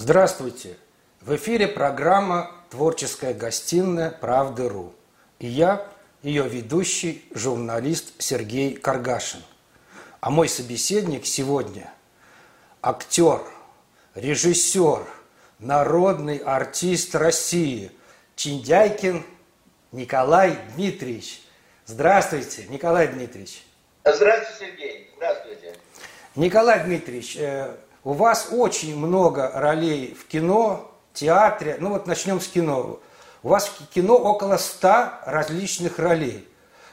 Здравствуйте! В эфире программа «Творческая гостиная Правды.ру». И я, ее ведущий, журналист Сергей Каргашин. А мой собеседник сегодня – актер, режиссер, народный артист России Чиндяйкин Николай Дмитриевич. Здравствуйте, Николай Дмитриевич. Здравствуйте, Сергей. Здравствуйте. Николай Дмитриевич, э, у вас очень много ролей в кино, театре. Ну вот начнем с кино. У вас в кино около ста различных ролей.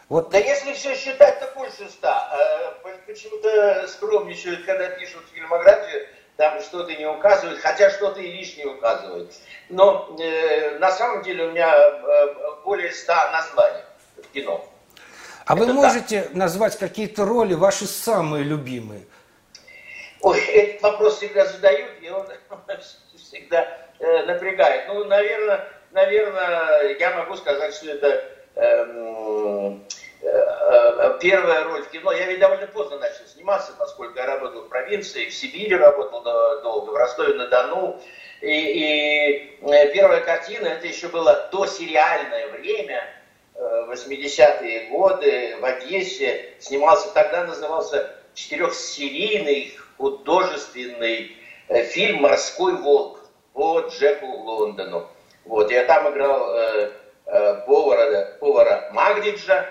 Вот. Да если все считать, то больше ста. А, почему-то скромничают, когда пишут фильмографию, там что-то не указывают, хотя что-то и лишнее указывают. Но э, на самом деле у меня э, более ста названий в кино. А Это вы можете так. назвать какие-то роли ваши самые любимые? Ой, этот вопрос всегда задают, и он всегда э, напрягает. Ну, наверное, наверное, я могу сказать, что это эм, э, э, первая роль в кино. Я ведь довольно поздно начал сниматься, поскольку я работал в провинции, в Сибири работал долго, в Ростове-на-Дону. И, и э, первая картина, это еще было до сериальное время, 80-е э, годы в Одессе. Снимался тогда, назывался четырехсерийный художественный э, фильм «Морской волк» по Джеку Лондону. Вот, я там играл э, э, повара, повара Магдиджа,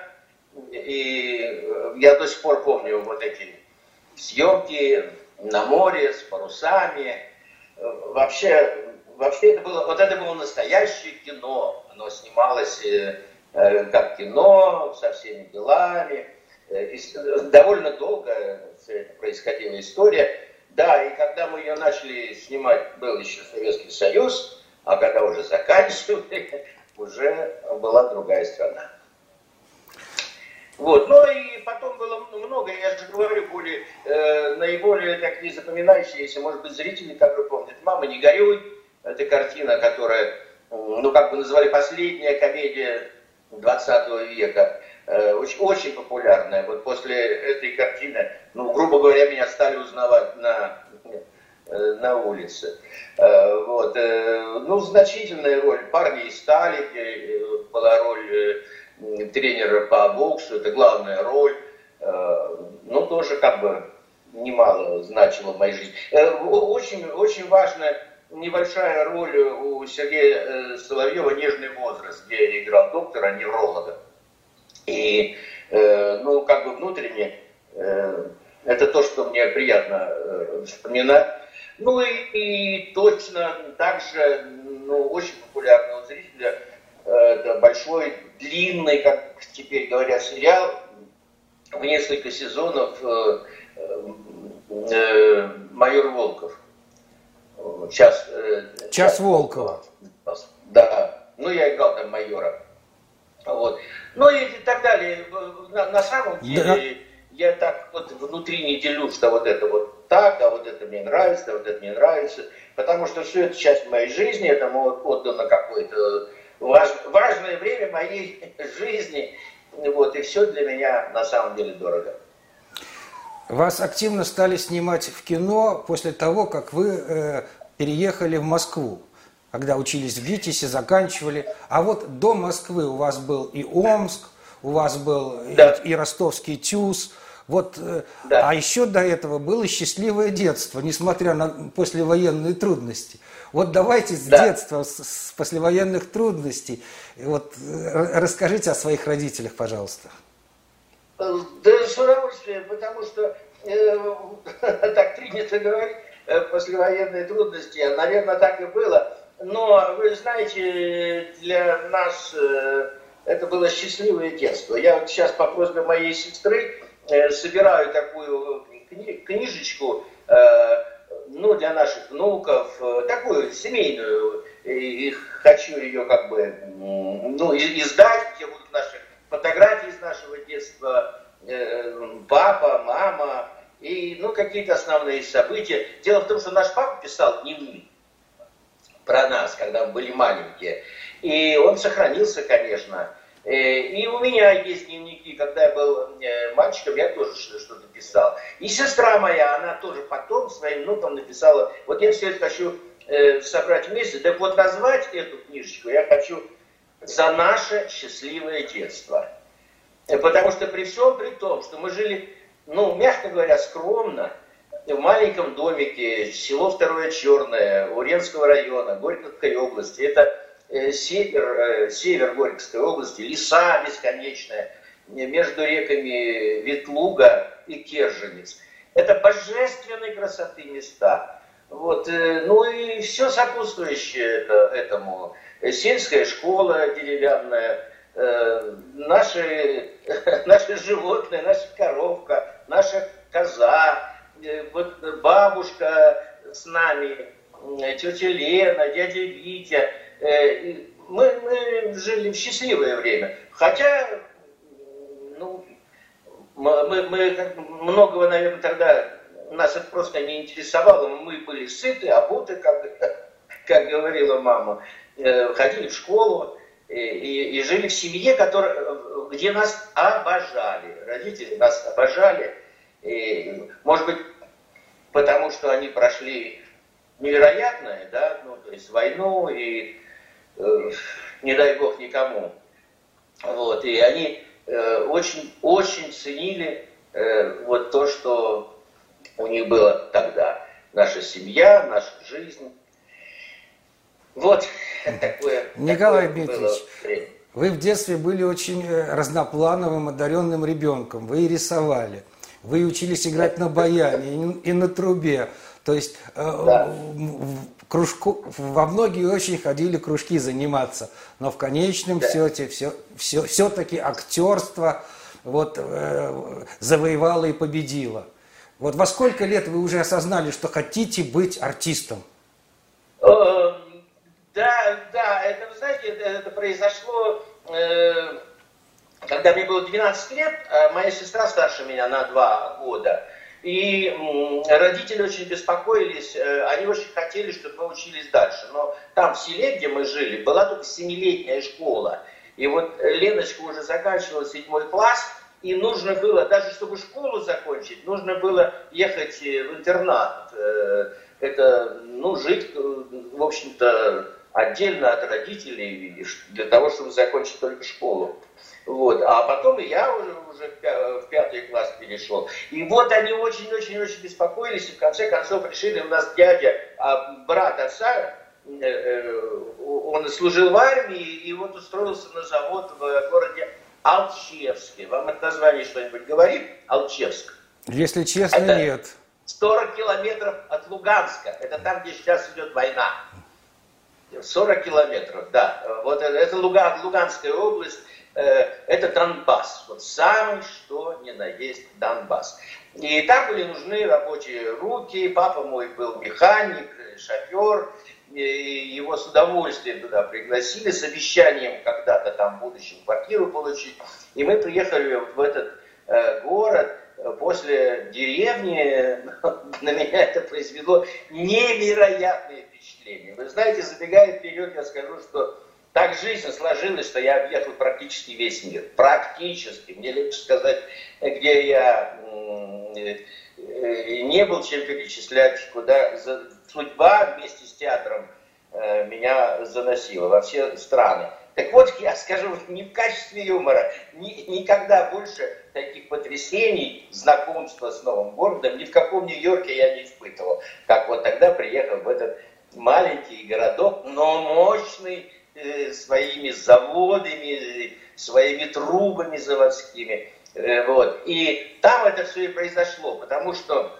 и э, я до сих пор помню вот эти съемки на море с парусами. Вообще, вообще это было, вот это было настоящее кино. Оно снималось э, как кино, со всеми делами. Э, довольно долго это происходила история. Да, и когда мы ее начали снимать, был еще Советский Союз, а когда уже заканчивали, уже была другая страна. Вот, ну и потом было много, я же говорю, более, э, наиболее такие запоминающиеся, может быть, зрители, которые помнят, «Мама, не горюй», это картина, которая, ну, как бы называли, последняя комедия 20 века. Э, очень, очень популярная. Вот после этой картины, ну, грубо говоря, меня стали узнавать на, э, на улице. Э, вот. Ну, значительная роль. Парни из стали, была роль тренера по боксу, это главная роль. Ну, тоже как бы немало значило в моей жизни. Очень, очень важная небольшая роль у Сергея Соловьева «Нежный возраст», где я играл доктора, невролога. И, э, ну, как бы внутренне, э, это то, что мне приятно э, вспоминать. Ну и, и точно также, ну, очень популярный у зрителя, э, это большой, длинный, как теперь говорят, сериал в несколько сезонов э, э, «Майор Волков». Час, э, час Волкова. Да, ну я играл там майора. Вот. Ну и так далее. На, на самом деле да. я так вот внутри не делю, что вот это вот так, а вот это мне нравится, а вот это мне нравится. Потому что все это часть моей жизни, этому отдано какое-то важ, важное время моей жизни. Вот, и все для меня на самом деле дорого. Вас активно стали снимать в кино после того, как вы э, переехали в Москву когда учились в ГИТИСе, заканчивали. А вот до Москвы у вас был и Омск, у вас был да. и, и ростовский ТЮЗ. Вот, э, да. А еще до этого было счастливое детство, несмотря на послевоенные трудности. Вот давайте с да. детства, с, с послевоенных трудностей, вот, э, расскажите о своих родителях, пожалуйста. Да, с удовольствием, потому что э, так принято говорить, э, послевоенные трудности, наверное, так и было. Но, вы знаете, для нас э, это было счастливое детство. Я сейчас по просьбе моей сестры э, собираю такую книжечку, э, ну, для наших внуков, такую семейную, и хочу ее как бы, ну, издать, где будут наши фотографии из нашего детства, папа, мама, и, ну, какие-то основные события. Дело в том, что наш папа писал дневник про нас, когда мы были маленькие. И он сохранился, конечно. Э, и у меня есть дневники, когда я был э, мальчиком, я тоже что-то писал. И сестра моя, она тоже потом своим внукам написала, вот я все это хочу э, собрать вместе. Так вот, назвать эту книжечку я хочу «За наше счастливое детство». Потому что при всем при том, что мы жили, ну, мягко говоря, скромно, в маленьком домике, село Второе Черное, Уренского района, Горьковской области. Это э, север, э, север Горьковской области, леса бесконечные, между реками Ветлуга и Керженец. Это божественной красоты места. Вот, ну и все сопутствующее этому. Сельская школа деревянная, Э, наши, наши животные, наша коровка, наша коза, э, вот бабушка с нами, тетя Лена, дядя Витя. Э, мы, мы жили в счастливое время. Хотя, ну, мы, мы многого, наверное, тогда нас это просто не интересовало. Мы были сыты, обуты, как, как говорила мама. Ходили в школу и, и жили в семье, который, где нас обожали. Родители нас обожали. И, может быть, потому что они прошли невероятное, да, ну, то есть войну и э, не дай бог никому. Вот, и они э, очень, очень ценили э, вот то, что у них было тогда. Наша семья, наша жизнь. Вот такое. Николай такое Дмитриевич, вы в детстве были очень э, разноплановым, одаренным ребенком. Вы и рисовали, вы учились играть на баяне и на трубе. То есть э, да. кружку, во многие очень ходили кружки заниматься, но в конечном да. счете все, все, все-таки актерство вот, э, завоевало и победило. Вот во сколько лет вы уже осознали, что хотите быть артистом? Э, да, да, это, вы знаете, это, это произошло, э, когда мне было 12 лет, а моя сестра старше меня на 2 года. И э, родители очень беспокоились, э, они очень хотели, чтобы мы учились дальше. Но там в селе, где мы жили, была только семилетняя школа. И вот Леночка уже заканчивала седьмой класс, и нужно было, даже чтобы школу закончить, нужно было ехать в интернат. Э, это, ну, жить, в общем-то, отдельно от родителей для того, чтобы закончить только школу. Вот. А потом я уже, уже в пятый класс перешел. И вот они очень-очень-очень беспокоились, и в конце концов решили, у нас дядя, а брат отца, э, э, он служил в армии, и вот устроился на завод в городе Алчевске. Вам это название что-нибудь говорит? Алчевск. Если честно, это нет. 40 километров от Луганска. Это там, где сейчас идет война. 40 километров, да. Вот это, Луган, Луганская область, э, это Донбасс. Вот самый что ни на есть Донбасс. И там были нужны рабочие руки. Папа мой был механик, шофер. И его с удовольствием туда пригласили с обещанием когда-то там в будущем квартиру получить. И мы приехали в этот э, город после деревни. На меня это произвело невероятное впечатление. Вы знаете, забегая вперед, я скажу, что так жизнь сложилась, что я объехал практически весь мир. Практически. Мне легче сказать, где я э, не был, чем перечислять, куда судьба вместе с театром э, меня заносила во все страны. Так вот, я скажу, не в качестве юмора, ни, никогда больше таких потрясений, знакомства с новым городом, ни в каком Нью-Йорке я не испытывал, как вот тогда приехал в этот маленький городок, но мощный э, своими заводами, своими трубами заводскими. Э, вот. И там это все и произошло, потому что,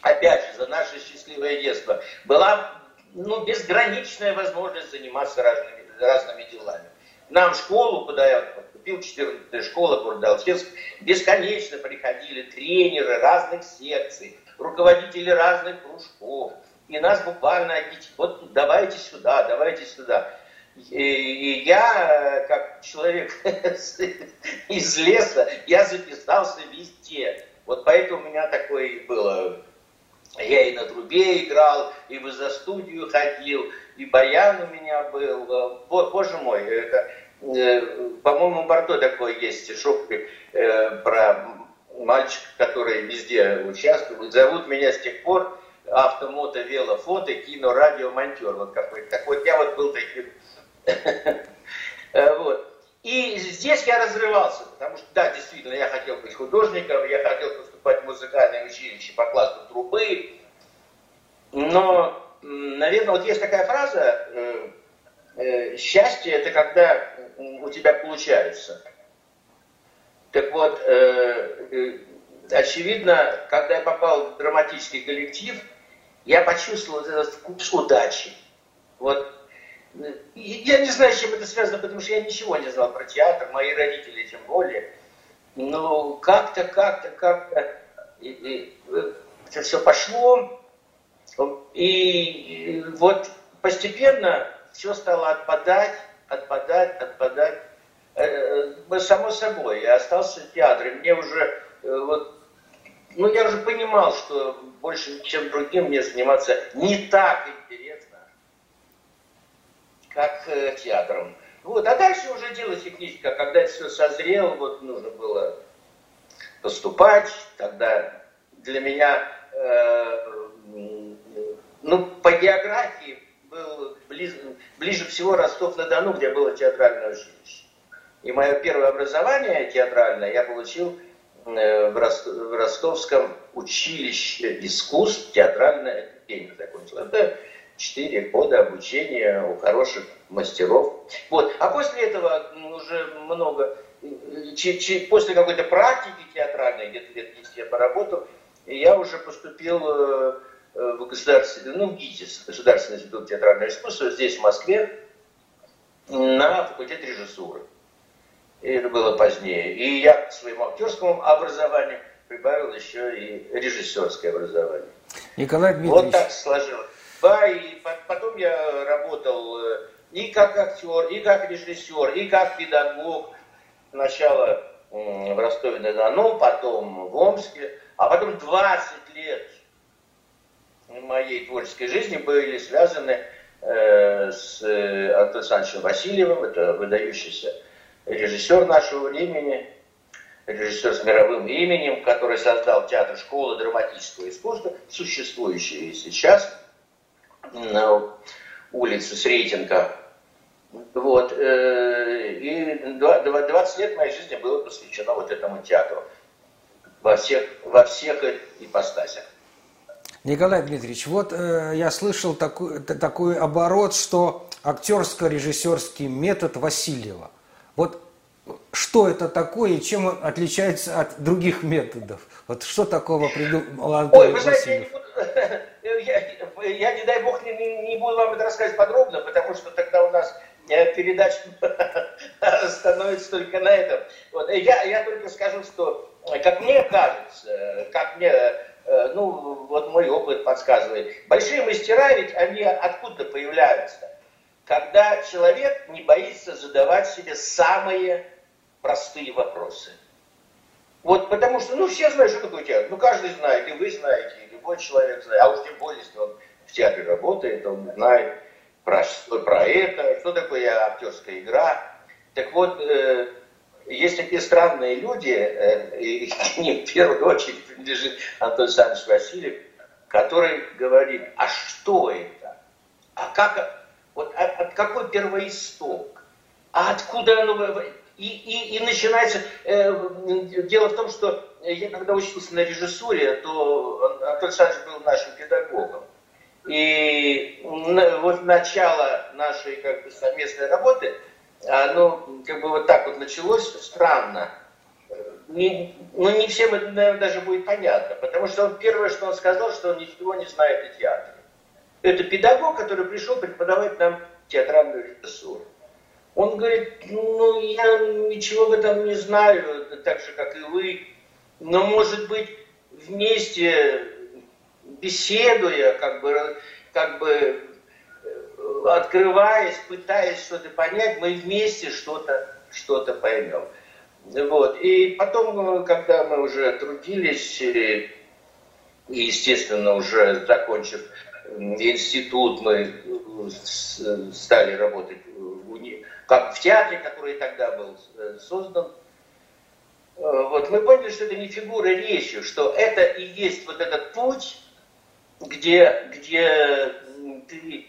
опять же, за наше счастливое детство была ну, безграничная возможность заниматься разными, разными делами. Нам в школу, я поступил, 14 школа города Алчевск, бесконечно приходили тренеры разных секций, руководители разных кружков, и нас буквально вот давайте сюда, давайте сюда. И я, как человек из леса, я записался везде. Вот поэтому у меня такое было. Я и на трубе играл, и в за студию ходил, и баян у меня был. Боже мой, это, э, по-моему, Барто такой есть стишок э, про мальчика, который везде участвует. Зовут меня с тех пор авто, мото, вело, кино, радио, монтер. Вот какой так вот я вот был таким. Вот. И здесь я разрывался, потому что, да, действительно, я хотел быть художником, я хотел поступать в музыкальное училище по классу трубы, но, наверное, вот есть такая фраза, э, э, счастье это когда у тебя получается. Так вот, э, очевидно, когда я попал в драматический коллектив, я почувствовал этот вкус удачи. Вот. Я не знаю, с чем это связано, потому что я ничего не знал про театр, мои родители тем более. Но как-то, как-то, как-то и, это все пошло. И вот постепенно все стало отпадать, отпадать, отпадать. Э, э, само собой, я остался в театре. Мне уже э, вот ну, я уже понимал, что больше, чем другим, мне заниматься не так интересно, как театром. Вот, а дальше уже дело техническое, когда это все созрело, вот нужно было поступать, тогда для меня, э, ну, по географии был близ, ближе всего Ростов-на-Дону, где было театральное училище. И мое первое образование театральное я получил Э, в Ростовском училище искусств театральная академия закончила. Это четыре года обучения у хороших мастеров. Вот. А после этого уже много, после какой-то практики театральной, где-то лет 10 я поработал, я уже поступил э, в государственный, ну, в ГИТИС, Государственный институт театрального искусства, здесь, в Москве, на факультет режиссуры и это было позднее. И я к своему актерскому образованию прибавил еще и режиссерское образование. Николай Дмитриевич. Вот так сложилось. Да, и потом я работал э, и как актер, и как режиссер, и как педагог. Сначала в Ростове-на-Дону, потом в Омске, а потом 20 лет моей творческой жизни были связаны э, с э, Антоном Александровичем Васильевым, это выдающийся режиссер нашего времени, режиссер с мировым именем, который создал театр школы драматического искусства, существующий сейчас на улице Сретенко. Вот. Э, и 20 лет моей жизни было посвящено вот этому театру во всех, во всех ипостасях. Николай Дмитриевич, вот э, я слышал такой, такой оборот, что актерско-режиссерский метод Васильева – вот что это такое и чем он отличается от других методов? Вот что такого придумал Ой, вы знаете, я, я, я, не дай бог, не, не буду вам это рассказывать подробно, потому что тогда у нас э, передача становится только на этом. Вот. Я, я только скажу, что, как мне кажется, как мне, э, ну, вот мой опыт подсказывает, большие мастера ведь, они откуда появляются? когда человек не боится задавать себе самые простые вопросы. Вот потому что, ну, все знают, что такое театр. Ну, каждый знает, и вы знаете, и любой человек знает. А уж тем более, если он в театре работает, он знает про, про это, что такое актерская игра. Так вот, э, есть такие странные люди, э, к ним в первую очередь принадлежит Антон Александрович Васильев, который говорит, а что это? А как, вот от, от какой первоисток? А откуда оно... И, и, и начинается... Э, дело в том, что я когда учился на режиссуре, то Антон Александрович был нашим педагогом. И вот начало нашей как бы, совместной работы, оно как бы вот так вот началось странно. Не, ну, не всем это, наверное, даже будет понятно, потому что он первое, что он сказал, что он ничего не знает о театре. Это педагог, который пришел преподавать нам театральную режиссуру. Он говорит, ну, я ничего в этом не знаю, так же, как и вы, но, может быть, вместе, беседуя, как бы, как бы открываясь, пытаясь что-то понять, мы вместе что-то что поймем. Вот. И потом, когда мы уже трудились, и, естественно, уже закончив институт, мы э, стали работать как в театре, который тогда был э, создан. Э, вот мы поняли, что это не фигура речи, что это и есть вот этот путь, где, где ты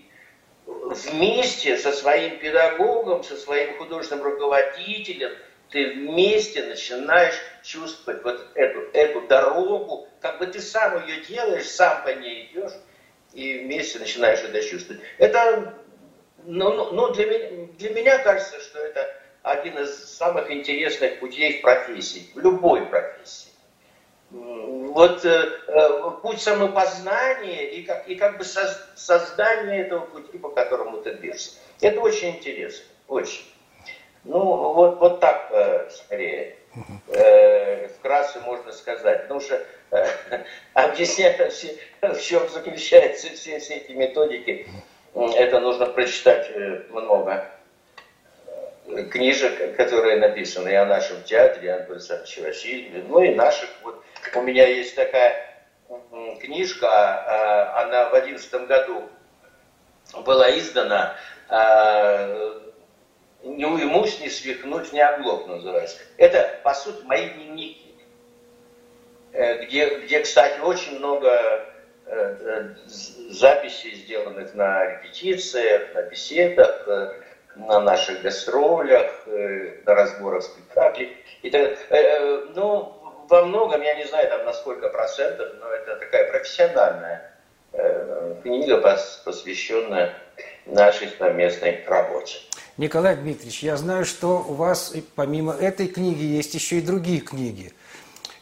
вместе со своим педагогом, со своим художественным руководителем, ты вместе начинаешь чувствовать вот эту, эту дорогу, как бы ты сам ее делаешь, сам по ней идешь, и вместе начинаешь это чувствовать. Это, ну, ну, ну для, меня, для меня кажется, что это один из самых интересных путей в профессии, в любой профессии. Вот э, э, путь самопознания и как, и как бы создание этого пути, по которому ты движешься. Это очень интересно, очень. Ну, вот, вот так э, скорее. Э, вкратце можно сказать. Потому что э, объяснять, в чем заключаются все, все эти методики, это нужно прочитать э, много книжек, которые написаны и о нашем театре, Андрея Александровича Васильеве, ну и наших. Вот у меня есть такая книжка, а, она в одиннадцатом году была издана «Не уймусь, не свихнуть, не оглох» называется. Это, по сути, мои дневники, э, где, где кстати, очень много э, э, записей, сделанных на репетициях, на беседах, на наших гастролях, на разборах спектаклей. И так, ну, во многом, я не знаю там на сколько процентов, но это такая профессиональная книга, посвященная нашей совместной работе. Николай Дмитриевич, я знаю, что у вас помимо этой книги есть еще и другие книги.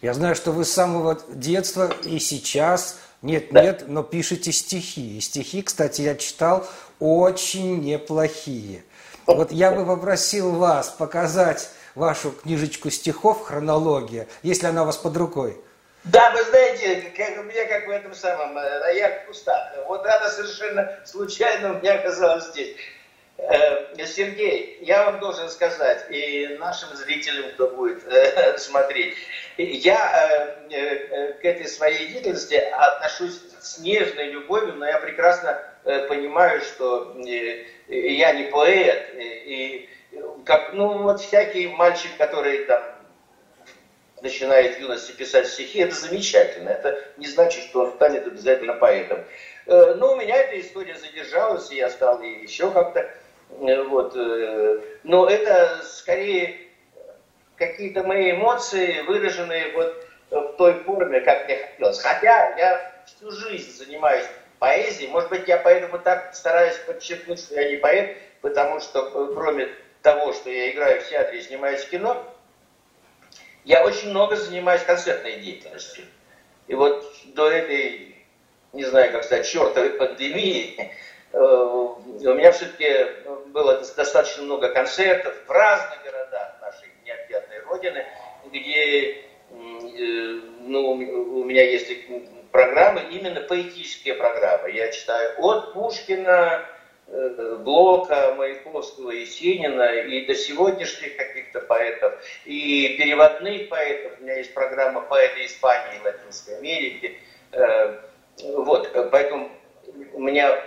Я знаю, что вы с самого детства и сейчас, нет, да. нет, но пишете стихи. И стихи, кстати, я читал очень неплохие. Вот я бы попросил вас показать вашу книжечку стихов «Хронология», если она у вас под рукой. Да, вы знаете, как, у меня как в этом самом, рояль в кустах. Вот она совершенно случайно у меня оказалась здесь. Э, Сергей, я вам должен сказать, и нашим зрителям, кто будет э, смотреть, я э, к этой своей деятельности отношусь с нежной любовью, но я прекрасно понимаю, что я не поэт, и как, ну, вот всякий мальчик, который там начинает в юности писать стихи, это замечательно. Это не значит, что он станет обязательно поэтом. Но у меня эта история задержалась, и я стал еще как-то Э, вот. Э, но это скорее какие-то мои эмоции, выраженные вот в той форме, как мне хотелось. Хотя я всю жизнь занимаюсь поэзией, может быть, я поэтому так стараюсь подчеркнуть, что я не поэт, потому что э, кроме того, что я играю в театре и снимаюсь в кино, я очень много занимаюсь концертной деятельностью. И вот до этой, не знаю, как сказать, чертовой пандемии, Э, у меня все-таки было достаточно много концертов в разных городах нашей необъятной родины, где э, ну, у меня есть программы, именно поэтические программы. Я читаю от Пушкина, Блока, Маяковского, Есенина и до сегодняшних каких-то поэтов, и переводных поэтов. У меня есть программа «Поэты Испании и Латинской Америки». Вот, поэтому у меня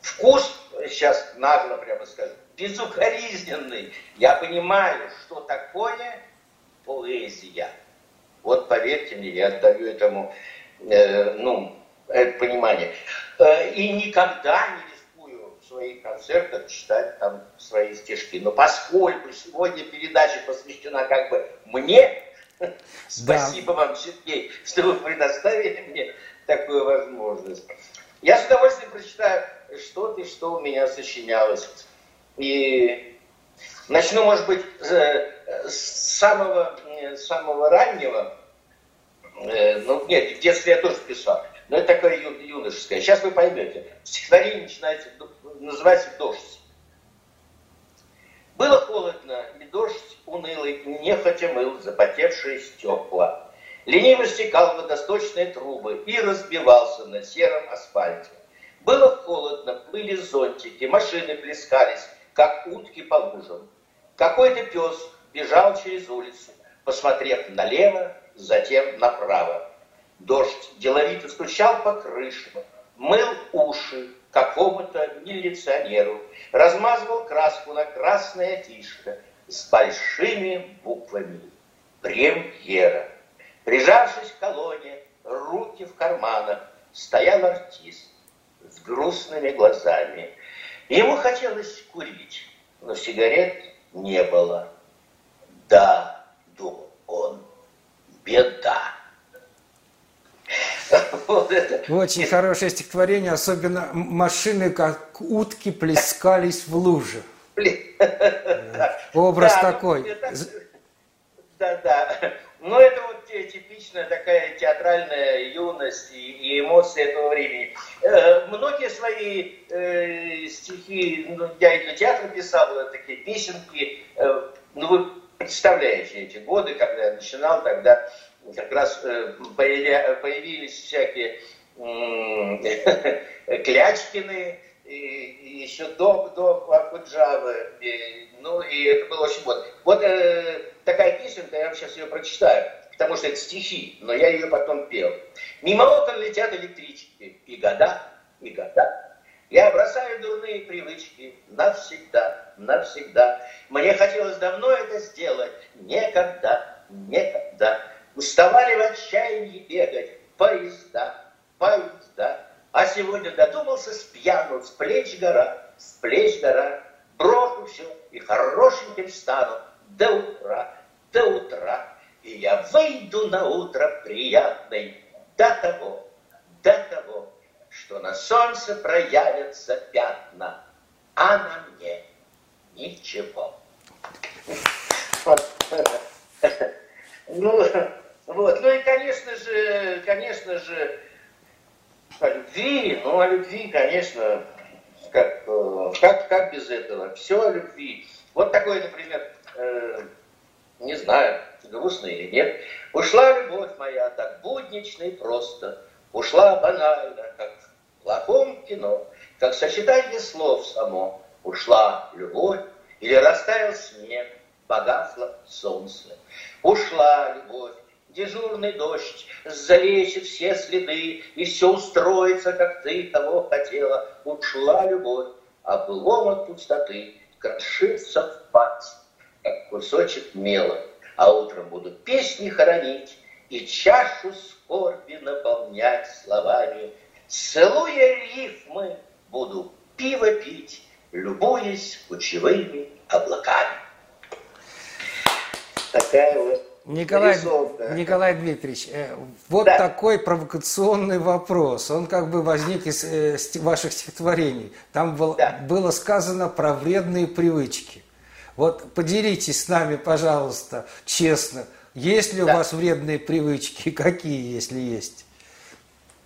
вкус, сейчас нагло прямо скажу, безукоризненный. Я понимаю, что такое поэзия. Вот поверьте мне, я отдаю этому, э, ну, это понимание. Э, и никогда не рискую в своих концертах читать там свои стишки. Но поскольку сегодня передача посвящена как бы мне, да. спасибо вам, Сергей, что вы предоставили мне такую возможность. Я с удовольствием прочитаю что-то, что у меня сочинялось. И начну, может быть, с самого, самого раннего. Э, ну, нет, в детстве я тоже писал. Но это такое ю, юношеское. Сейчас вы поймете. Стихотворение начинается, называется «Дождь». Было холодно, и дождь унылый, нехотя мыл запотевшие стекла. Лениво стекал водосточные трубы и разбивался на сером асфальте. Было холодно, плыли зонтики, машины плескались, как утки по лужам. Какой-то пес бежал через улицу, посмотрев налево, затем направо. Дождь деловито стучал по крышам, мыл уши какому-то милиционеру, размазывал краску на красной афише с большими буквами «Премьера». Прижавшись к колонне, руки в карманах, стоял артист с грустными глазами. Ему хотелось курить, но сигарет не было. Да, думал он, беда. Вот это. Очень хорошее стихотворение, особенно машины, как утки, плескались в луже. Образ ну, такой. Да, да. Но это вот типичная такая театральная юность и, эмоции этого времени. Э, многие свои э, стихи, ну, я и для театра писал, такие песенки, э, ну вы представляете эти годы, когда я начинал, тогда как раз э, появились всякие Клячкины, и, еще до, до Акуджавы, и, ну и это было очень вот. Вот э, такая песенка, я вам сейчас ее прочитаю, потому что это стихи, но я ее потом пел. Мимо окон летят электрички, и года, и года. Я бросаю дурные привычки навсегда, навсегда. Мне хотелось давно это сделать, никогда. Уставали в отчаянии бегать поезда, поезда. А сегодня додумался с пьяну, с плеч гора, с плеч гора. Брошу все и хорошеньким стану до утра, до утра. И я выйду на утро приятный до того, до того, что на солнце проявятся пятна, а на мне ничего. Ну, вот. Ну и, конечно же, конечно же, о любви, ну, о любви, конечно, как, э, как, как без этого? Все о любви. Вот такой, например, э, не знаю, грустно или нет. Ушла любовь моя так буднично и просто. Ушла банально, как в плохом кино, как сочетание слов само. Ушла любовь или растаял снег, погасло солнце. Ушла любовь, дежурный дождь залечит все следы, и все устроится, как ты того хотела. Ушла любовь, былом от пустоты крошится в пасть, как кусочек мела. А утром буду песни хоронить и чашу скорби наполнять словами. Целуя рифмы, буду пиво пить, любуясь кучевыми облаками. Такая вот Николай, Николай Дмитриевич, э, вот да. такой провокационный вопрос. Он как бы возник из э, ваших стихотворений. Там был, да. было сказано про вредные привычки. Вот поделитесь с нами, пожалуйста, честно, есть ли да. у вас вредные привычки, какие, если есть?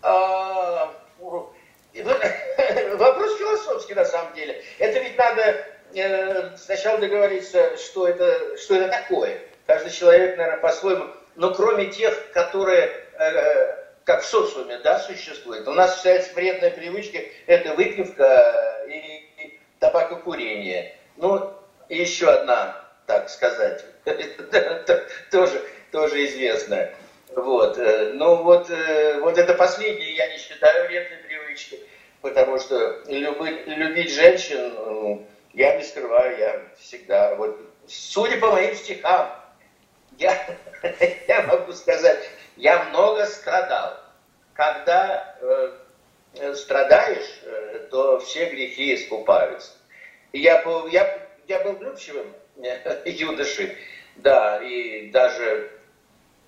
А, вопрос философский на самом деле. Это ведь надо э, сначала договориться, что это, что это такое. Каждый человек, наверное, по-своему. Но кроме тех, которые э, как в социуме да, существуют. У нас считается вредной привычкой это выпивка и, и табакокурение. Ну, и еще одна, так сказать, тоже, тоже известная. Вот. Э, ну вот, э, вот это последнее я не считаю вредной привычкой, потому что любить, любить женщин, ну, я не скрываю, я всегда, вот, судя по моим стихам, я, я могу сказать, я много страдал. Когда э, э страдаешь, э, то все грехи искупаются. Я, я, я был влюбчивым э, юношей, да, и даже,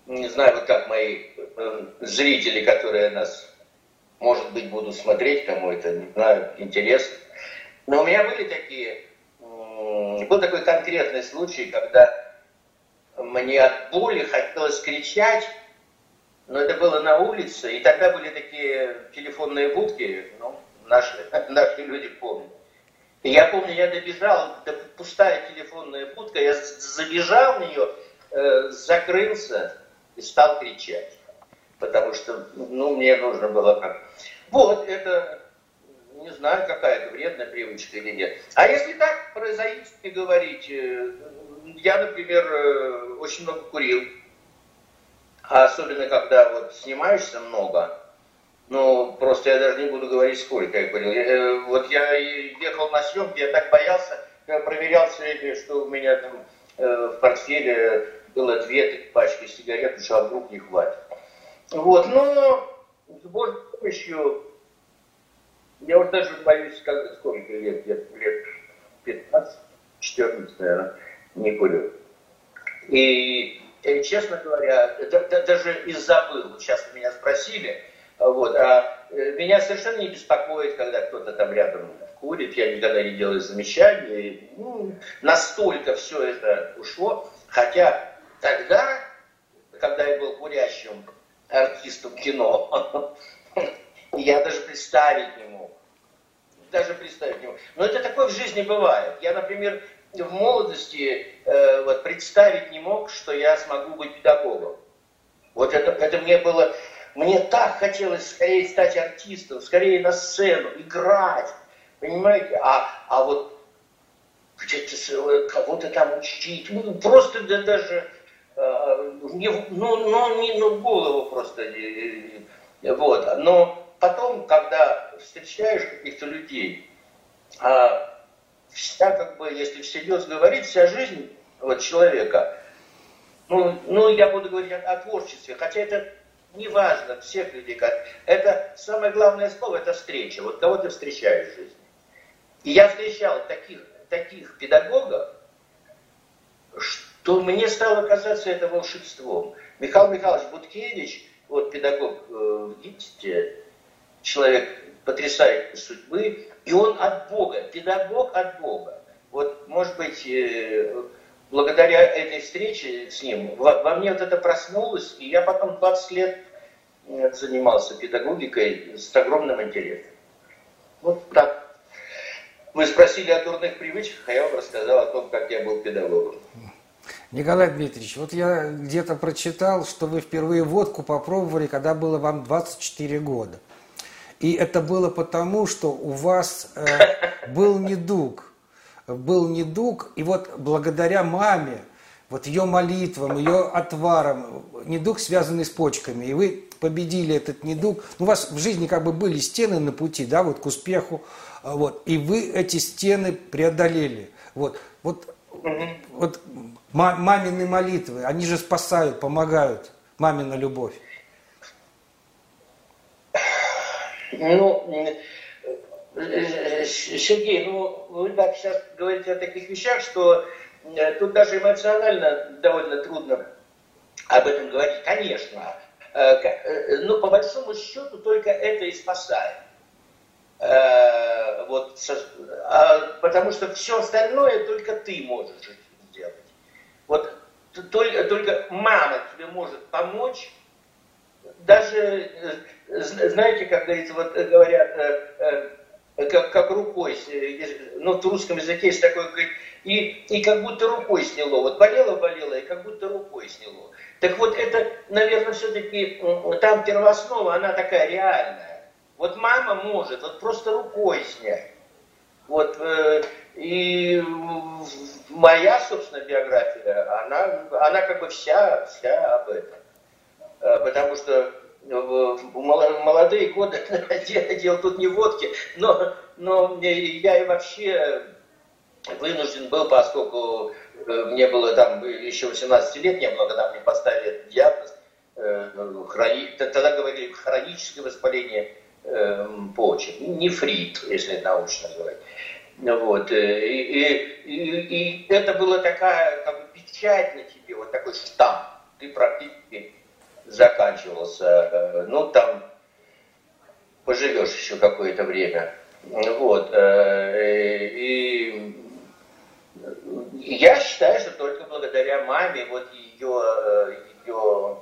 не знаю, вот как мои э, зрители, которые нас, может быть, будут смотреть, кому это, не знаю, интересно. Но у меня были такие, э, был такой конкретный случай, когда мне от боли хотелось кричать, но это было на улице, и тогда были такие телефонные будки, ну, наши, наши люди помнят. И я помню, я добежал, да, пустая телефонная будка, я забежал в нее, э, закрылся и стал кричать. Потому что, ну, мне нужно было как... Вот, это, не знаю, какая-то вредная привычка или нет. А если так прозаически говорить, э, я, например, э, очень много курил. А особенно, когда вот снимаешься много, ну, просто я даже не буду говорить, сколько я курил. Э, вот я ехал на съемки, я так боялся, я проверял все это, что у меня там э, в портфеле было две пачки сигарет, а вдруг не хватит. Вот, но с Божьей помощью, я вот даже боюсь сказать, сколько лет, лет, лет 15, 14, наверное, не курю. И, и честно говоря, да, да, даже и забыл, сейчас меня спросили, вот, а э, меня совершенно не беспокоит, когда кто-то там рядом курит, я никогда не делаю замечаний. Ну, настолько все это ушло. Хотя тогда, когда я был курящим артистом кино, я даже представить не мог. Даже представить не мог. Но это такое в жизни бывает. Я, например, в молодости э, вот, представить не мог, что я смогу быть педагогом. Вот это, это мне было... Мне так хотелось скорее стать артистом, скорее на сцену, играть. Понимаете? А, а вот где-то кого-то там учить, ну, просто да, даже э, не, ну, ну, не, ну, голову просто. Э, вот. Но потом, когда встречаешь каких-то людей, а, вся как бы, если всерьез говорить, вся жизнь вот, человека, ну, ну, я буду говорить о, о творчестве, хотя это не важно, всех людей, как, это самое главное слово, это встреча. Вот кого ты встречаешь в жизни. И я встречал таких, таких педагогов, что мне стало казаться это волшебством. Михаил Михайлович Буткевич, вот педагог, э, видите, человек потрясающей судьбы, и он от Бога, педагог от Бога. Вот, может быть, э, благодаря этой встрече с ним во, мне вот это проснулось, и я потом 20 лет э, занимался педагогикой с огромным интересом. Вот так. Вы спросили о дурных привычках, а я вам рассказал о том, как я был педагогом. Николай Дмитриевич, вот я где-то прочитал, что вы впервые водку попробовали, когда было вам 24 года. И это было потому, что у вас э, был недуг. Был недуг, и вот благодаря маме, вот ее молитвам, ее отварам, недуг, связанный с почками, и вы победили этот недуг. У вас в жизни как бы были стены на пути, да, вот к успеху, а, вот, и вы эти стены преодолели. Вот, вот, угу. вот мамины молитвы, они же спасают, помогают. Мамина любовь. Ну, Сергей, ну, вы так сейчас говорите о таких вещах, что э, тут даже эмоционально довольно трудно об этом говорить. Конечно, э, э, но по большому счету только это и спасает. Э, вот, а, потому что все остальное только ты можешь сделать. Вот только, только мама тебе может помочь, даже, э, знаете, как говорится, вот э, говорят, как, как рукой, ну, в русском языке есть такое, и, и как будто рукой сняло. Вот болело, болело, и как будто рукой сняло. Так вот, это, наверное, все-таки там первооснова, она такая реальная. Вот мама может, вот просто рукой снять. Вот, э, и моя, собственно, биография, она, она как бы вся, вся об этом. Э, потому что в молодые годы дело тут не водки, но, но я и вообще вынужден был, поскольку э, мне было там еще 18 лет не было, мне поставили диагноз, э, хрони, тогда говорили хроническое воспаление э, почек, нефрит, если научно говорить. Вот. Э, и, и, и, и это была такая как бы, печать на тебе, вот такой штамп. Ты практически заканчивался. Э, ну, там поживешь еще какое-то время. Вот. Э, и я считаю, что только благодаря маме, вот ее, ее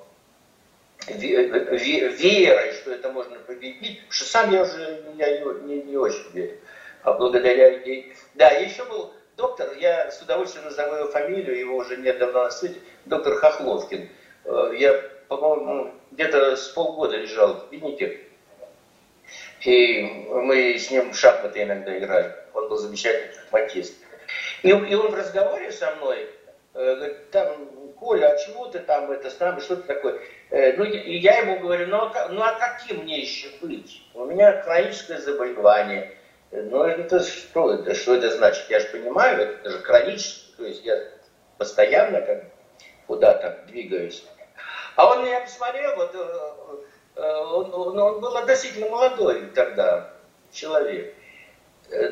верой, что это можно победить, что сам я уже я не, не, очень верю, а благодаря ей. Да, еще был доктор, я с удовольствием назову его фамилию, его уже нет давно на свете, доктор Хохловкин. Э, я, по-моему, где-то с полгода лежал в клинике, и мы с ним в шахматы иногда играли. Он был замечательный шахматист. И, и он в разговоре со мной, э, говорит, там Коля, а чего ты там это с нами, что-то такое. Э, ну, и я ему говорю, ну, а, ну а каким мне еще быть? У меня хроническое заболевание. Ну это что это, что это значит? Я же понимаю, это же хроническое, то есть я постоянно как куда-то двигаюсь. А он меня посмотрел, вот, э, он, он, он был относительно молодой тогда человек.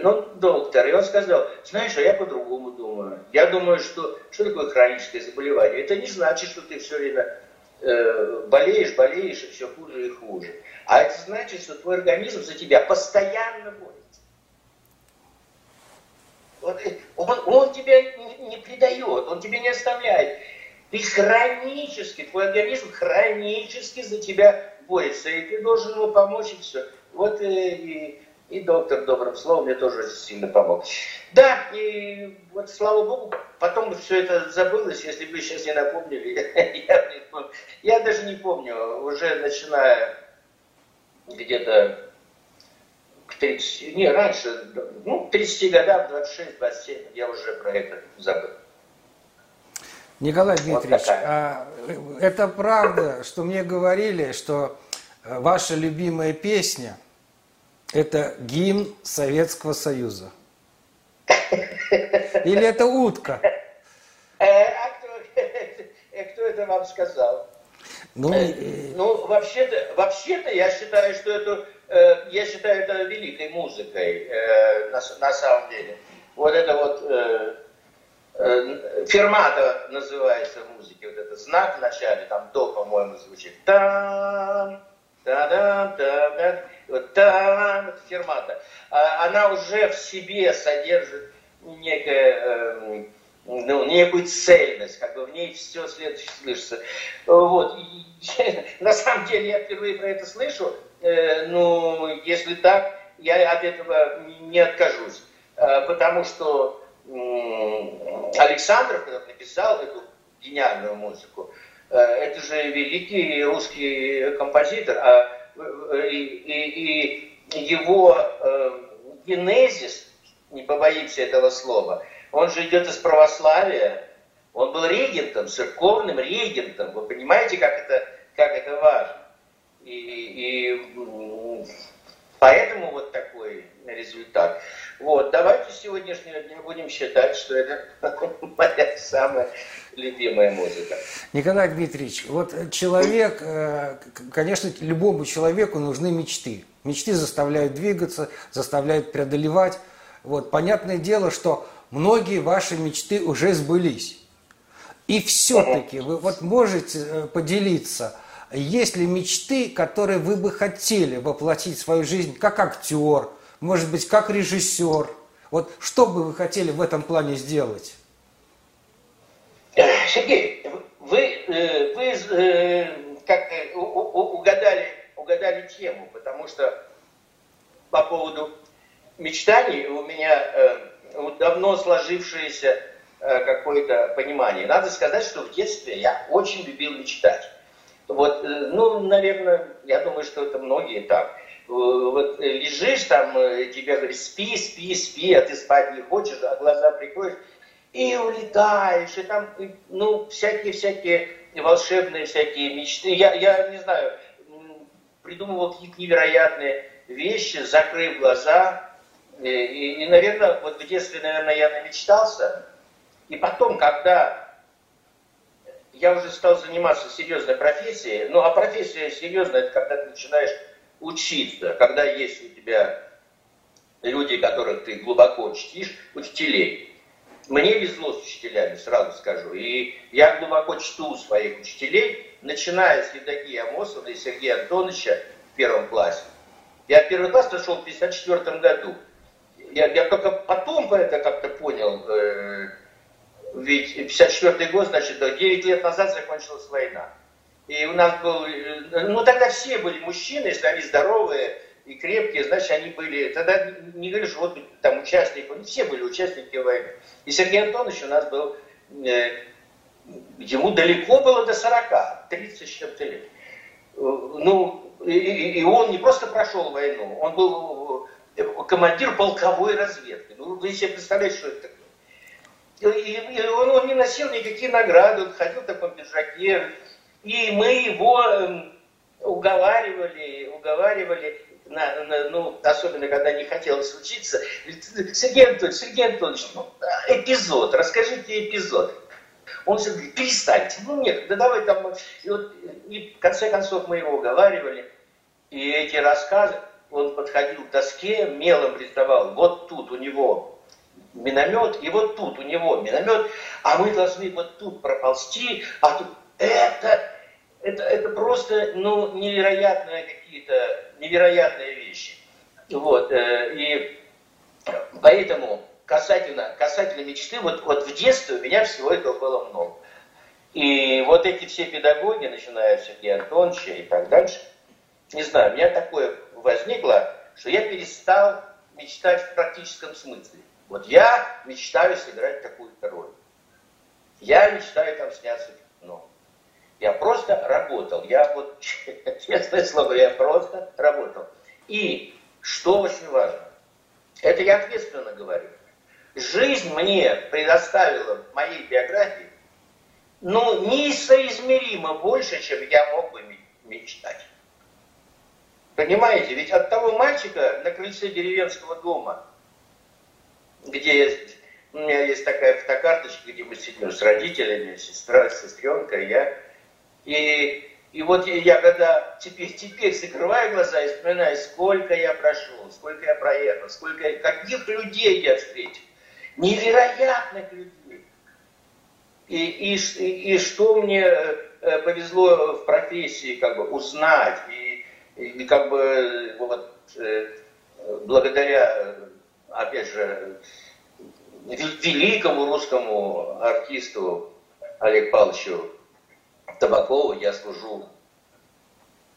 Ну, доктор, и он сказал, знаешь, а я по-другому думаю. Я думаю, что что такое хроническое заболевание? Это не значит, что ты все время э, болеешь, болеешь, и все хуже и хуже. А это значит, что твой организм за тебя постоянно борется. Вот, он, он тебя не, не предает, он тебя не оставляет. Ты хронически, твой организм хронически за тебя борется, и ты должен ему помочь, и все. Вот и, и и доктор добрым словом мне тоже очень сильно помог. Да, и вот слава богу, потом все это забылось, если бы сейчас не напомнили. я, я даже не помню, уже начиная где-то к 30, не, раньше, ну, к 30 годам, 26-27, я уже про это забыл. Николай Дмитриевич, вот а, это правда, что мне говорили, что э, ваша любимая песня – это гимн Советского Союза. Или это утка? Э, а кто, э, кто это вам сказал? Ну, ну вообще-то, вообще-то я считаю, что это, я считаю это великой музыкой на, на самом деле. Вот это вот фермата называется в музыке, вот этот знак в начале, там до, по-моему, звучит. Там, та-да, та-да вот там, фермата, а она уже в себе содержит некое, эм, ну, некую цельность, как бы в ней все следующее слышится. Вот. И, на самом деле я впервые про это слышу, э, ну, если так, я от этого не откажусь, э, потому что э, Александров, когда написал эту гениальную музыку, э, это же великий русский композитор, а и, и, и его э, генезис, не побоимся этого слова, он же идет из православия, он был регентом, церковным регентом. Вы понимаете, как это, как это важно? И, и поэтому вот такой результат. Вот, давайте сегодняшнего дня будем считать, что это моя самая любимая музыка. Николай Дмитриевич, вот человек, э, конечно, любому человеку нужны мечты. Мечты заставляют двигаться, заставляют преодолевать. Вот, понятное дело, что многие ваши мечты уже сбылись. И все-таки вы вот можете э, поделиться, есть ли мечты, которые вы бы хотели воплотить в свою жизнь как актер, может быть, как режиссер? Вот что бы вы хотели в этом плане сделать? Сергей, вы, э, вы э, как э, угадали, угадали тему, потому что по поводу мечтаний у меня давно сложившееся какое-то понимание. Надо сказать, что в детстве я очень любил мечтать. Вот, ну, наверное, я думаю, что это многие так. Вот лежишь там, тебе говорят, спи, спи, спи, а ты спать не хочешь, а глаза приходишь, и улетаешь, и там, ну, всякие-всякие волшебные всякие мечты. Я, я не знаю, придумывал какие-то невероятные вещи, закрыв глаза. И, и, и, наверное, вот в детстве, наверное, я намечтался. И потом, когда я уже стал заниматься серьезной профессией, ну, а профессия серьезная, это когда ты начинаешь учиться, когда есть у тебя люди, которых ты глубоко чтишь, учителей. Мне везло с учителями, сразу скажу. И я глубоко чту своих учителей, начиная с Евдокии Амосовны и Сергея Антоновича в первом классе. Я первый класс прошел в 1954 году. Я, я только потом это как-то понял. Э, ведь 54 год, значит, 9 лет назад закончилась война. И у нас был, э, ну тогда все были мужчины, если они здоровые, и крепкие, значит, они были, тогда не говоришь, вот там участники, ну, все были участники войны. И Сергей Антонович у нас был, э, ему далеко было до 40, 30 с чем-то лет. Э, ну, и, и он не просто прошел войну, он был командир полковой разведки. Ну, вы себе представляете, что это такое? И, и он, он не носил никакие награды, он ходил в таком пиджаке, и мы его эм, уговаривали, уговаривали на, на, ну, особенно когда не хотелось учиться, Сергей Анатольевич, Сергей Анатольевич, ну, эпизод, расскажите эпизод. Он все говорит, перестаньте, ну нет, да давай там, и, вот, и в конце концов мы его уговаривали, И эти рассказы, он подходил к доске, мелом рисовал, вот тут у него миномет, и вот тут у него миномет, а мы должны вот тут проползти, а тут это, это, это просто ну, невероятные какие-то, невероятные вещи. Вот, э, и поэтому касательно, касательно мечты, вот, вот в детстве у меня всего этого было много. И вот эти все педагоги, начиная с Сергея Антоновича и так дальше, не знаю, у меня такое возникло, что я перестал мечтать в практическом смысле. Вот я мечтаю сыграть такую-то роль. Я мечтаю там сняться в кино. Я просто работал. Я вот, честное слово, я просто работал. И, что очень важно, это я ответственно говорю, жизнь мне предоставила в моей биографии, ну, несоизмеримо больше, чем я мог бы мечтать. Понимаете, ведь от того мальчика на крыльце деревенского дома, где есть, у меня есть такая фотокарточка, где мы сидим с родителями, сестра, сестренка, я, и и вот я когда теперь, теперь закрываю глаза и вспоминаю, сколько я прошел, сколько я проехал, сколько, каких людей я встретил. Невероятных людей. И, и, и, что мне э, повезло в профессии как бы узнать. И, и как бы вот э, благодаря, опять же, великому русскому артисту Олег Павловичу Табакову я служу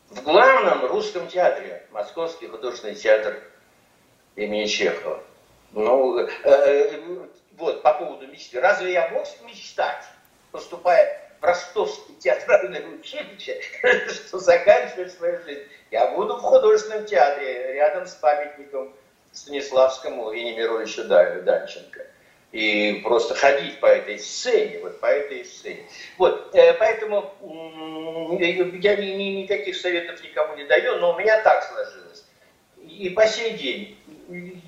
в главном русском театре, Московский художественный театр имени Чехова. Ну, э, э, вот, по поводу мечты. Разве я мог мечтать, поступая в Ростовский театральное училище, что заканчивать свою жизнь? Я буду в художественном театре, рядом с памятником Станиславскому и Немировичу Данченко и просто ходить по этой сцене, вот по этой сцене. Вот, э, поэтому я ни, ни, никаких советов никому не даю, но у меня так сложилось. И по сей день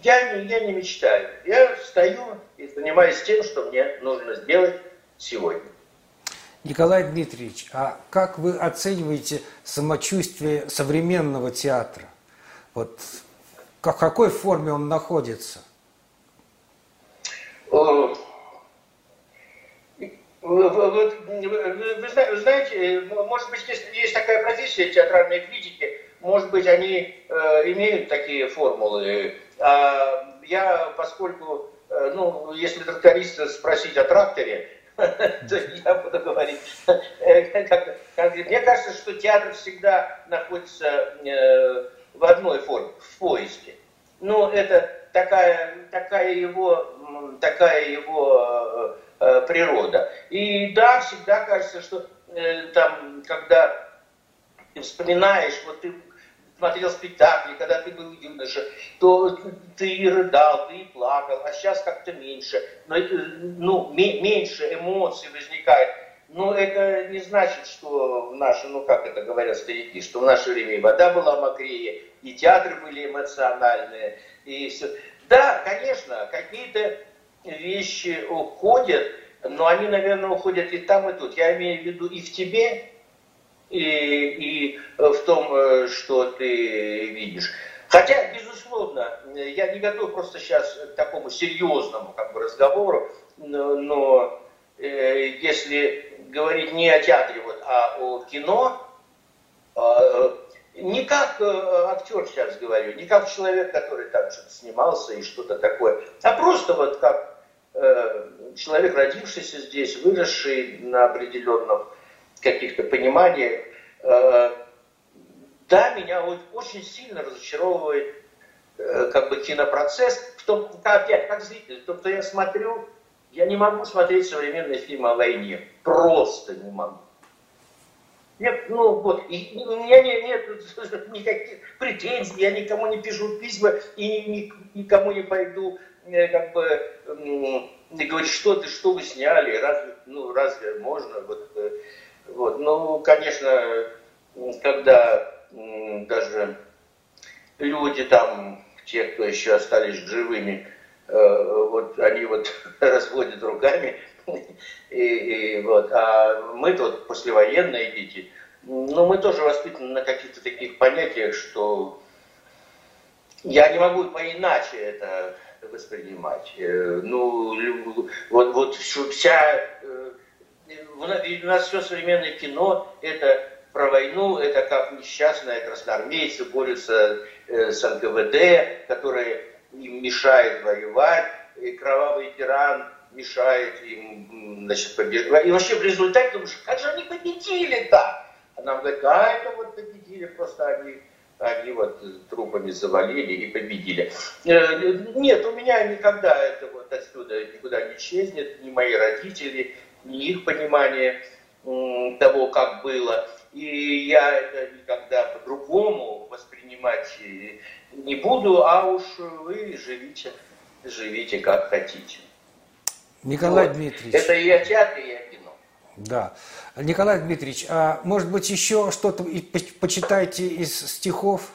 я я не мечтаю. Я стою и занимаюсь тем, что мне нужно сделать сегодня. Николай Дмитриевич, а как вы оцениваете самочувствие современного театра? Вот в какой форме он находится? Вот, вы знаете, может быть, есть такая профессия театральной критики, может быть, они э, имеют такие формулы. А я, поскольку, э, ну, если тракториста спросить о тракторе, то я буду говорить. Мне кажется, что театр всегда находится в одной форме, в поиске. Но это такая, такая его такая его э, э, природа. И да, всегда кажется, что э, там, когда ты вспоминаешь, вот ты смотрел спектакли, когда ты был юноша, то ты и рыдал, ты и плакал, а сейчас как-то меньше. Но это, ну, меньше эмоций возникает. Но это не значит, что в наше, ну как это говорят старики, что в наше время и вода была мокрее, и театры были эмоциональные, и все. Да, конечно, какие-то вещи уходят, но они, наверное, уходят и там, и тут. Я имею в виду и в тебе, и, и в том, э, что ты видишь. Хотя, безусловно, я не готов просто сейчас к такому серьезному как бы, разговору, но, но э, если говорить не о театре, вот, а о кино, э, не как э, актер сейчас говорю, не как человек, который там что-то снимался и что-то такое, а просто вот как э, человек, родившийся здесь, выросший на определенных каких-то пониманиях. Э, да, меня очень сильно разочаровывает э, как бы кинопроцесс, в том, опять, как зритель, в том, что я смотрю, я не могу смотреть современные фильмы о войне, просто не могу. Нет, ну вот, и, у меня нет, нет никаких претензий, я никому не пишу письма и ни, никому не пойду э, как бы э, говорить, что ты, что вы сняли, разве, ну, разве можно, вот, вот, ну, конечно, когда даже люди там, те, кто еще остались живыми, э, вот они вот разводят руками, и, и вот, а мы тут послевоенные дети, ну, мы тоже воспитаны на каких-то таких понятиях, что я не могу по-иначе это воспринимать. Э, ну, вот, вот вся... Э, у нас все современное кино – это про войну, это как несчастные красноармейцы борются э, с НКВД, которые им мешает воевать, и кровавый тиран мешает им значит, побеждать. И вообще в результате думаешь, как же они победили-то? А нам говорят, а это вот победили, просто они они вот трупами завалили и победили. Э, нет, у меня никогда это вот отсюда никуда не исчезнет, ни мои родители, ни их понимание того, как было. И я это никогда по-другому воспринимать не буду, а уж вы живите, живите как хотите. Николай вот. Дмитриевич. Это и о театре, кино. Да. Николай Дмитриевич, а может быть еще что-то почитайте из стихов?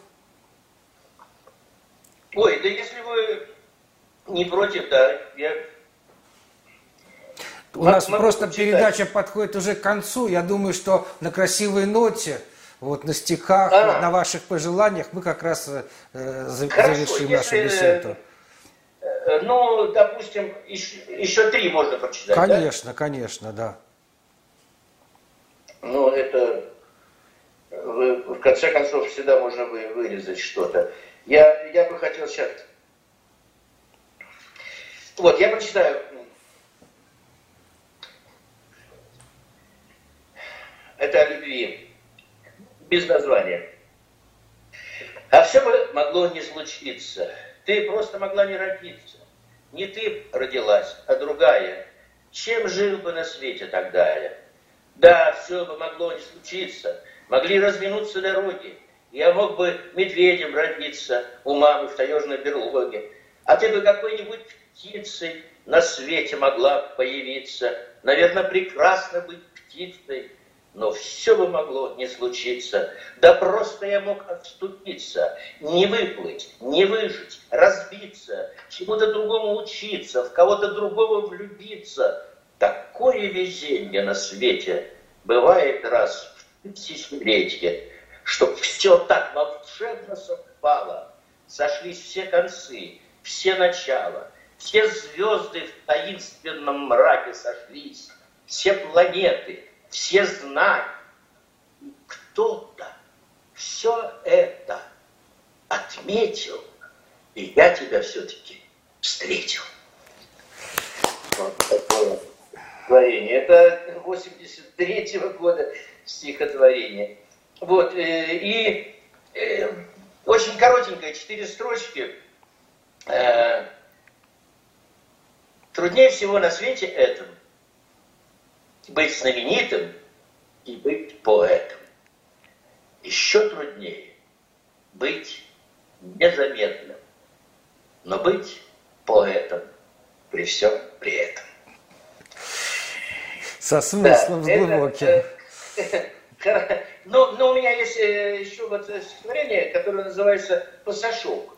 Ой, да если вы не против, да, я... У нас просто почитать. передача подходит уже к концу. Я думаю, что на красивой ноте, вот на стихах, а. на ваших пожеланиях мы как раз э, завершим если, нашу беседу. Э, ну, допустим, еще, еще три можно прочитать. Конечно, да? конечно, да. Ну, это в конце концов всегда можно вырезать что-то. Я, я бы хотел сейчас... Вот, я прочитаю. Это о любви. Без названия. А все бы могло не случиться. Ты просто могла не родиться. Не ты родилась, а другая. Чем жил бы на свете тогда я? Да, все бы могло не случиться. Могли разминуться дороги. Я мог бы медведем родиться у мамы в таежной берлоге. А ты бы какой-нибудь птицей на свете могла появиться. Наверное, прекрасно быть птицей. Но все бы могло не случиться. Да просто я мог отступиться, не выплыть, не выжить, разбиться, чему-то другому учиться, в кого-то другого влюбиться – Такое везение на свете бывает раз в тысячелетие, что все так волшебно совпало. Сошлись все концы, все начала, все звезды в таинственном мраке сошлись, все планеты, все знаки. Кто-то все это отметил, и я тебя все-таки встретил. Вот такое стихотворение. Это 83-го года стихотворение. Вот, э, и э, очень коротенькое, четыре строчки. Э, труднее всего на свете этом быть знаменитым и быть поэтом. Еще труднее быть незаметным, но быть поэтом при всем при этом. Со смыслом, да, с глубоким. Это, но, но у меня есть э, еще вот стихотворение, которое называется «Пассажок».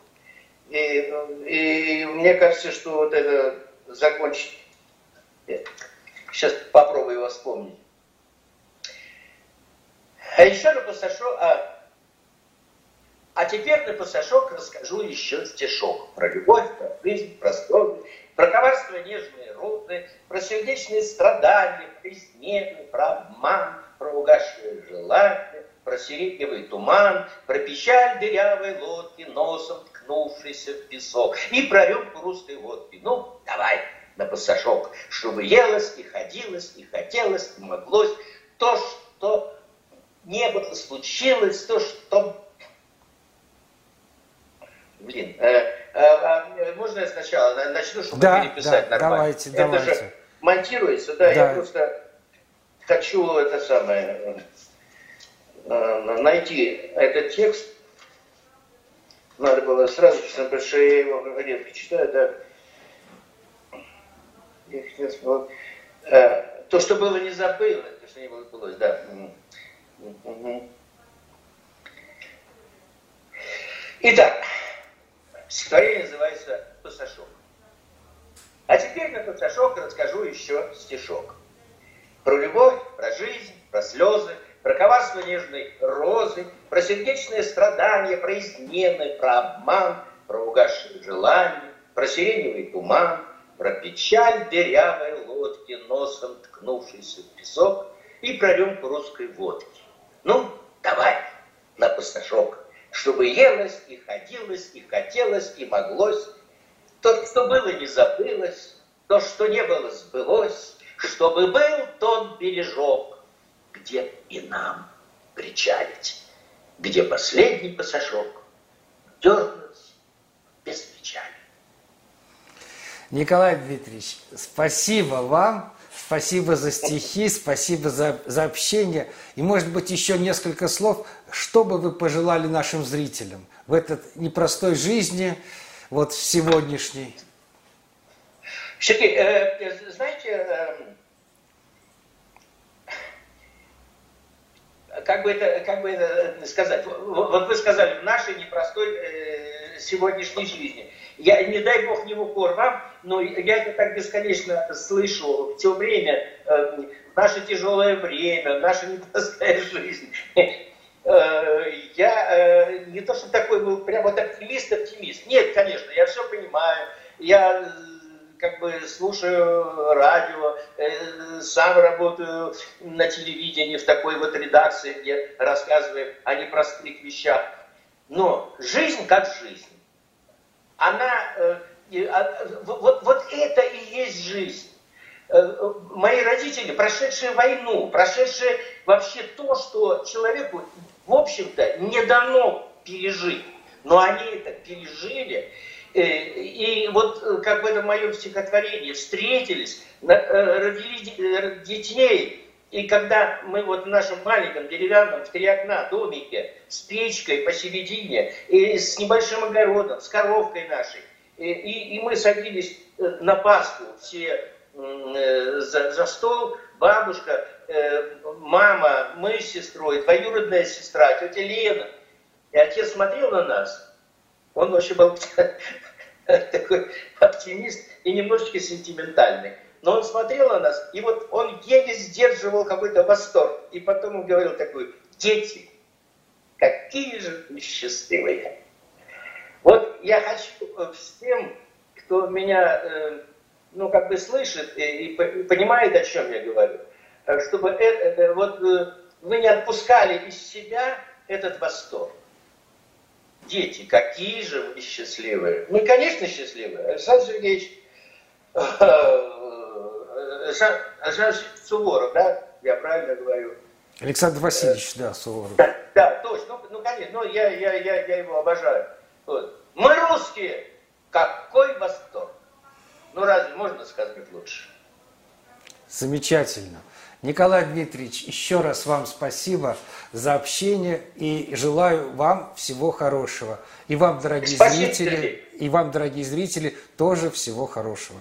И, и мне кажется, что вот это закончить... Сейчас попробую его вспомнить. А еще на пассажок... А, а теперь на пассажок расскажу еще стишок про любовь, про жизнь, про скромность, про коварство нежные роды, про сердечные страдания, про измены, про обман, про угасшие желания, про сиреневый туман, про печаль дырявой лодки, носом ткнувшейся в песок, и про рюмку русской водки. Ну, давай на пассажок, чтобы елось и ходилось, и хотелось, и моглось то, что не было, случилось, то, что Блин, э, можно я сначала начну, чтобы да, переписать да, нормально? Давайте, это давайте. же монтируется, да, да, я просто хочу это самое э, найти этот текст. Надо было сразу, потому что я его редко читаю, да. Э, то, что было, не забыл, то, что не было, было, да. Итак, Стихотворение называется «Пассажок». А теперь на пассажок расскажу еще стишок. Про любовь, про жизнь, про слезы, про коварство нежной розы, про сердечные страдания, про измены, про обман, про угасшие желания, про сиреневый туман, про печаль дырявой лодки, носом ткнувшейся в песок, и про рюмку русской водки. Ну, давай на пасташок, чтобы елось и ходилось, и хотелось, и моглось. То, что было, не забылось, то, что не было, сбылось, чтобы был тот бережок, где и нам причалить, где последний пассажок дернуть без печали. Николай Дмитриевич, спасибо вам, спасибо за стихи, спасибо за, за общение. И, может быть, еще несколько слов, что бы вы пожелали нашим зрителям в этот непростой жизни, вот в сегодняшней? Сергей, э, знаете, э, как бы это, как бы это сказать, вот вы сказали, в нашей непростой э, сегодняшней жизни. Я, не дай бог, не в укор вам, но я это так бесконечно слышу все время. Э, наше тяжелое время, наша непростая жизнь. Э, я э, не то, что такой был прям вот оптимист-оптимист. Нет, конечно, я все понимаю. Я как бы слушаю радио, э, сам работаю на телевидении в такой вот редакции, где рассказываем о непростых вещах. Но жизнь как жизнь. Она, э, а, вот, вот это и есть жизнь. Э, мои родители, прошедшие войну, прошедшие вообще то, что человеку, в общем-то, не дано пережить. Но они это пережили, Э, и вот э, как в моем стихотворении встретились, э, родили детей, и когда мы вот в нашем маленьком деревянном в три окна домике с печкой посередине, и с небольшим огородом, с коровкой нашей, и, и, и мы садились на Пасху все за, за стол, бабушка, мама, мы с сестрой, двоюродная сестра, тетя Лена. И отец смотрел на нас, он вообще был такой оптимист и немножечко сентиментальный. Но он смотрел на нас, и вот он еле сдерживал какой-то восторг. И потом он говорил такой, дети, какие же вы счастливые. Вот я хочу всем, кто меня, э, ну, как бы слышит и понимает, о чем я говорю, э, чтобы это, вот э, вы не отпускали из себя этот восторг дети, какие же вы счастливые. Мы, конечно, счастливые. Александр Сергеевич, Александр Суворов, да, я правильно говорю? Александр Васильевич, да, Суворов. Да, да точно, ну, ну конечно, ну, я, я, я, я его обожаю. Вот. Мы русские, какой восторг. Ну разве можно сказать лучше? Замечательно. Николай Дмитриевич, еще раз вам спасибо за общение и желаю вам всего хорошего. И вам, дорогие спасибо, зрители, и вам, дорогие зрители, тоже всего хорошего.